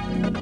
Yeah.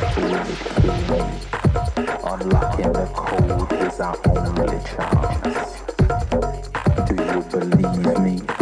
Do you believe me?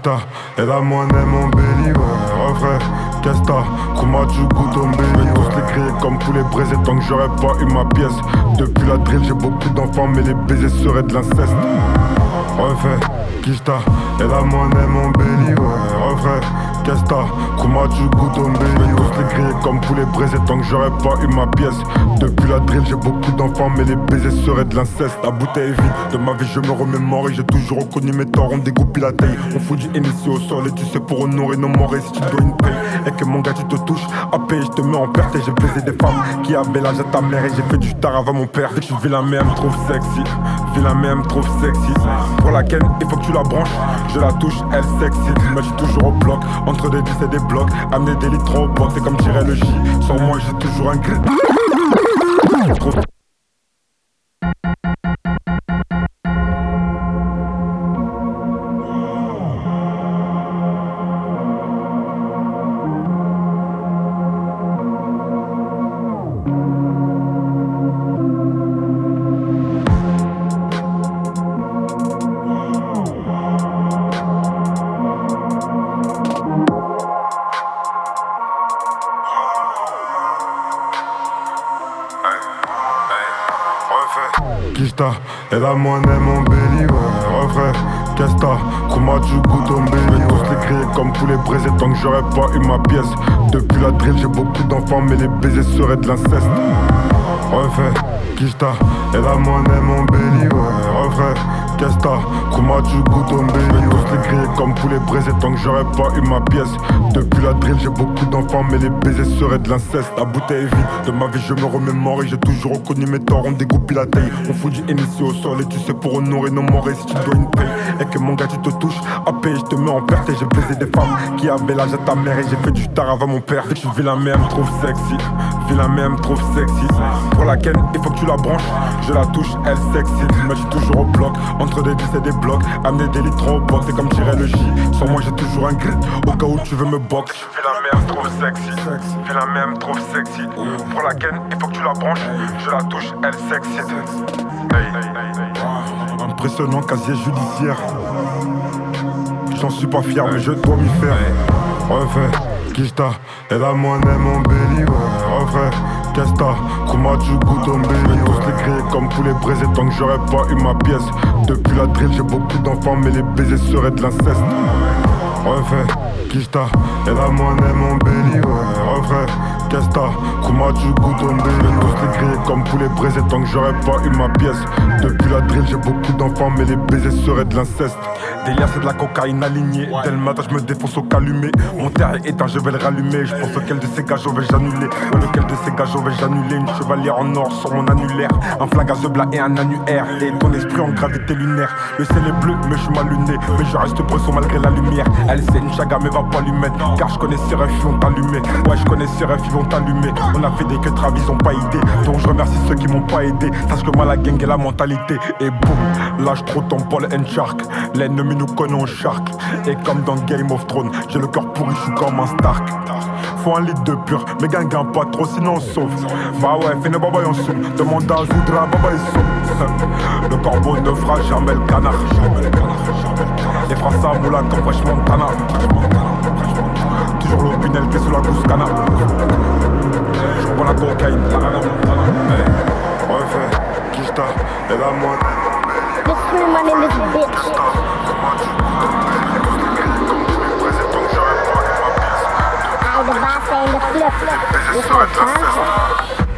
Kishta, elle a mon aime mon belly, ouais, refrain. T'as Comment tu goûtes au belly Tous les crier comme poulet braisés tant que j'aurais pas eu ma pièce. Depuis la drill, j'ai beaucoup d'enfants, mais les baisers seraient de l'inceste. Refait, Kishta, elle a mon aime mon belly, ouais, refrain. Comment tu goûtes au belly Tous les crier comme poulet braisés tant que j'aurais pas eu ma pièce. Depuis la drill, j'ai beaucoup d'enfants, mais les baisers seraient de l'inceste. La bouteille vide, de ma vie, je me remémore et j'ai toujours reconnu mes torts. On découpe la taille, on fout du NSC au sol et tu sais pour honorer nos morts. Et si tu dois une paye et que mon gars, tu te touches, à payer, je te mets en perte et j'ai baisé des femmes qui avaient l'âge à ta mère et j'ai fait du tard avant mon père. Je suis la mère, me trouve sexy, la mère, me trouve sexy. Pour la ken, il faut que tu la branches, je la touche, elle sexy. Mais j'ai toujours au bloc, entre des 10 et des blocs, amener des litres au box, c'est comme tirer le J. Sans moi, j'ai toujours un gris. Elle a mon aime mon belly, ouais, refrain. T'as? Comment tu goûtes au belly Tous les crier comme poulet braisés tant que j'aurais pas eu ma pièce. Depuis la drill, j'ai beaucoup d'enfants, mais les baisers seraient de l'inceste. Refait, Kishta, elle a mon aime mon belly, ouais, refrain. Qu'est-ce t'as Comment tu goûtes au belly Tous les crier comme poulet tant que j'aurais pas eu ma pièce. Depuis la drill, j'ai beaucoup d'enfants, mais les baisers seraient de l'inceste. La bouteille est vide, de ma vie, je me remémore et j'ai toujours reconnu mes torts. On dégoupille la taille, on fout du NSC au sol et tu sais pour honorer nos morts. Et si tu dois une paye et que mon gars, tu te touches, à payer, je te mets en perte et j'ai baisé des femmes qui avaient l'âge à ta mère et j'ai fait du tard avant mon père. Et tu vis la même, trouve sexy, vis la même, trouve sexy. Pour laquelle il faut que tu la branches, je la touche, elle sexy. Mais je toujours au bloc, entre des 10 et des blocs, amener des litres au box, c'est comme tirer le J. Sans moi, j'ai toujours un grit, au cas où tu veux me box. Fais la même, trop sexy. Fais la même, trop sexy. Pour la ken, il faut que tu la branches. Je la touche, elle sexy. Impressionnant casier judiciaire. J'en suis pas fier, mais je dois m'y faire. Refait, Kishta, elle a aime mon ouais. Qu'est-ce t'as Comment tu goûtes au belly Tous les crier comme poulet braisés tant que j'aurais pas eu ma pièce. Depuis la drill, j'ai beaucoup d'enfants, mais les baisers seraient de l'inceste. Refait, Kishta, elle a mon aime mon belly, ouais. Qu'est-ce t'as Comment tu goûtes au belly Tous les crier comme poulet braisés tant que j'aurais pas eu ma pièce. Depuis la drill, j'ai beaucoup d'enfants, mais les baisers seraient de l'inceste. Délire, c'est de la cocaïne alignée. Dès le matin, je me défonce au calumet. Mon terre est éteint, je vais le rallumer. Je pense lequel de ces gageons vais j'annuler. Ouais, lequel de ces gageons vais j'annuler. Une chevalière en or sur mon annulaire. Un flag à blanc et un annuaire. Et ton esprit en gravité lunaire. Le ciel est bleu, mais je suis mal luné. Mais je reste bresson malgré la lumière. Elle sait une chaga, mais va pas lui mettre. Car je connais ses refs, ils vont t'allumer. Ouais, je connais ses refs, ils vont t'allumer. On a fait des que travis, ils ont pas idée. Donc je remercie ceux qui m'ont pas aidé. Sache que moi, la gang et la mentalité. Et boum, lâche trop ton Paul and Shark. L'ennemi nous connaît en shark. Et comme dans Game of Thrones, j'ai le cœur pourri, je suis comme un Stark. Faut un litre de pur, mais gagne pas trop, sinon on sauve. Bah ouais, fais baba on soum. Demande à Zoudra, baba il sauve. Le corbeau ne fera jamais le canard. Les fera ça moula comme Fresh Montana. Toujours l'opinel qui est la gousse canard. Je prends la cocaïne, Ouais, fait, Kista, et la moine. everyone in this bitch. I the boss and the flip. This concert.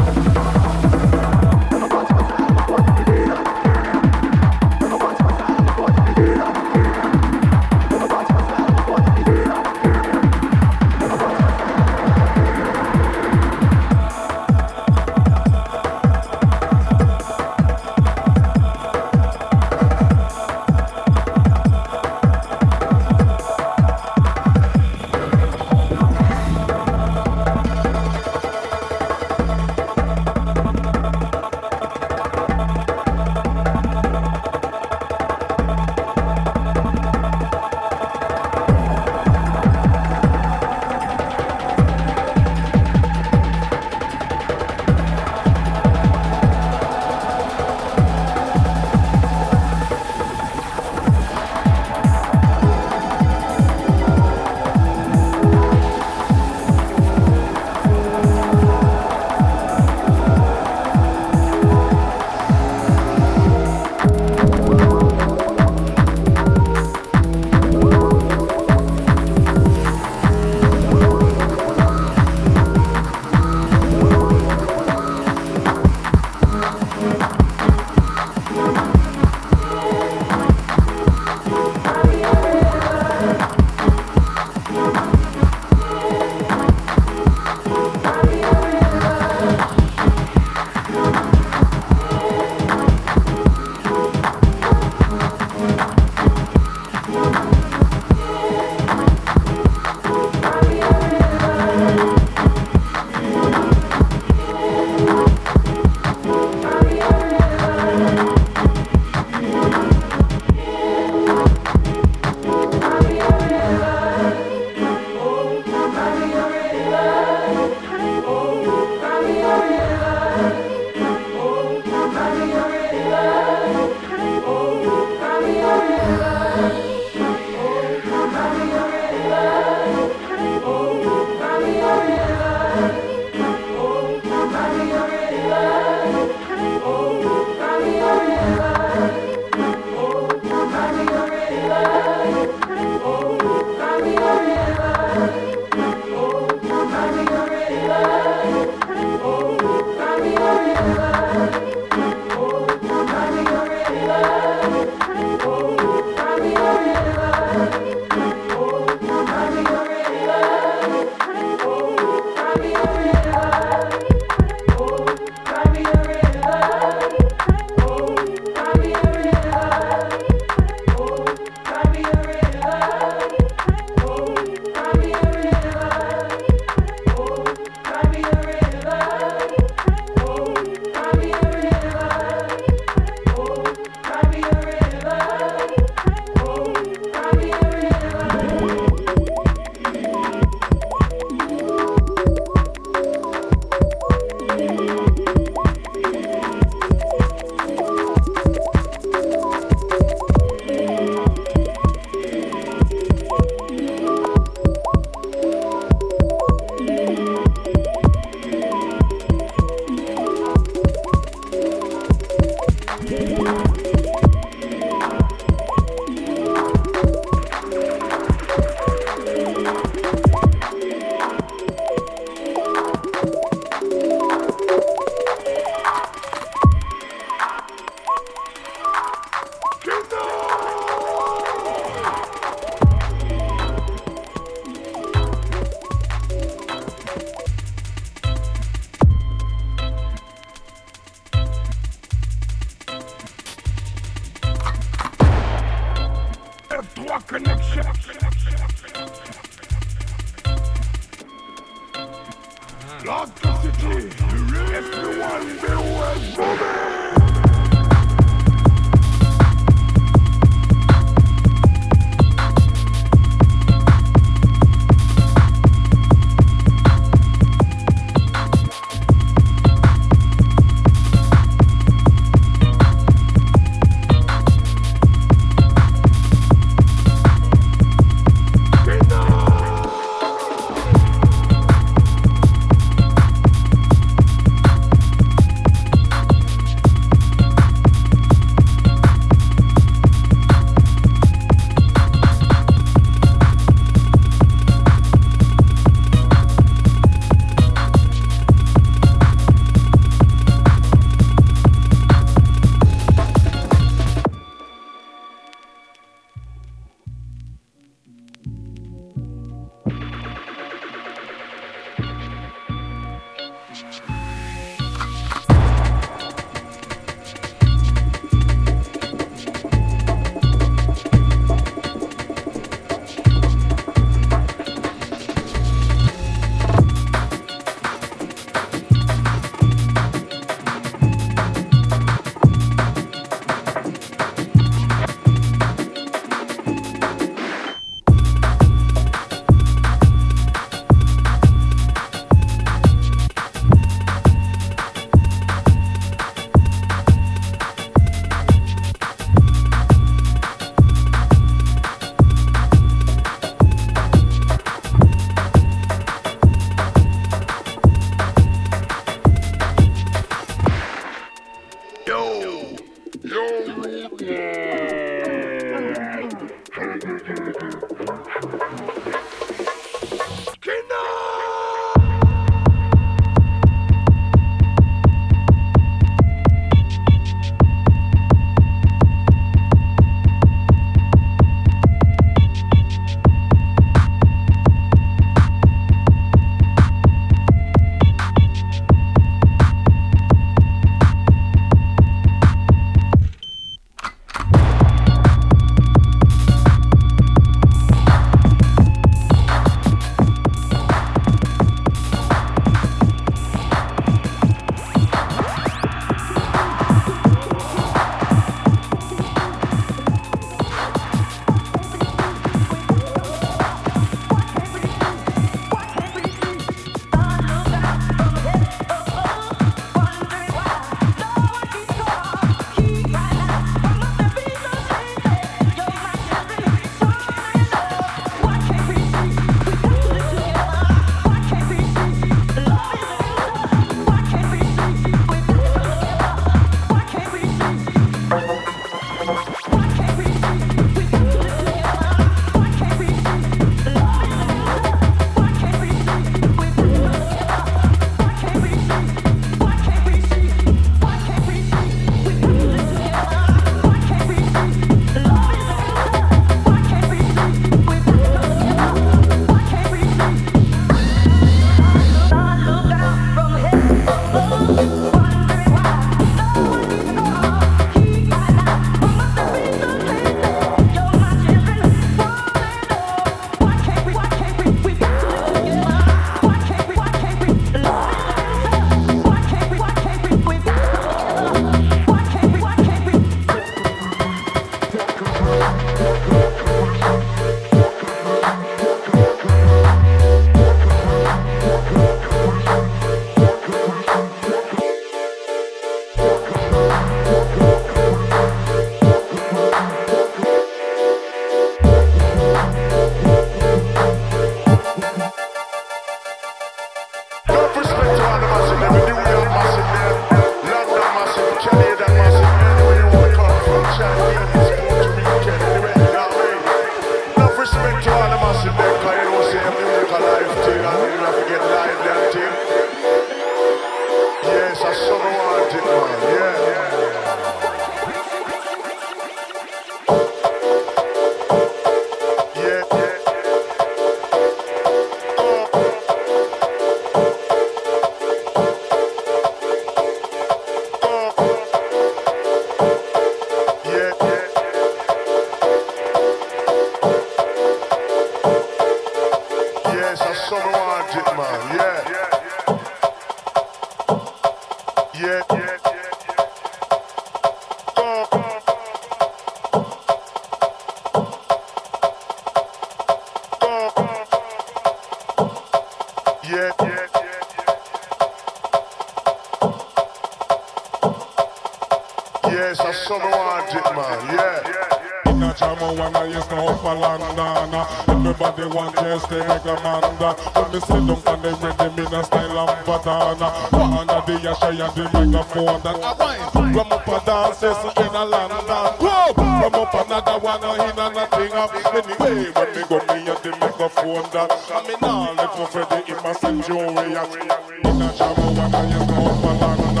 Yes, I saw me want it, man. Yeah. In a jam when I used to up a London Everybody want to make a manda. When me sit down and they ready me a style and patana One of the Asha and the megaphone that I wine from up a dance session in a London club. From up another one in a nothing up. Anyway, when me go me at the microphone that I mean all the for Freddy in my sanctuary. In a shower when I is up for London.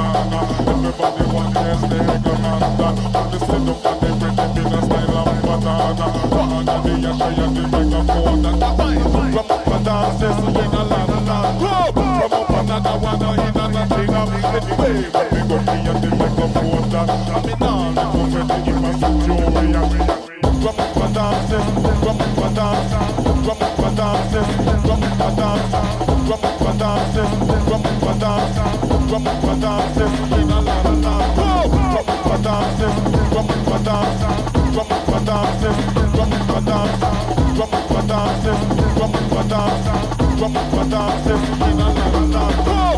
Everybody want to stay in London. And the set up that they bring them in a style of banana. One of the usher at the microphone that I find. From up a dance session in a London. I'm on another one, hit another thing, Drop it for dance, drop it for dance, drop it for dancing.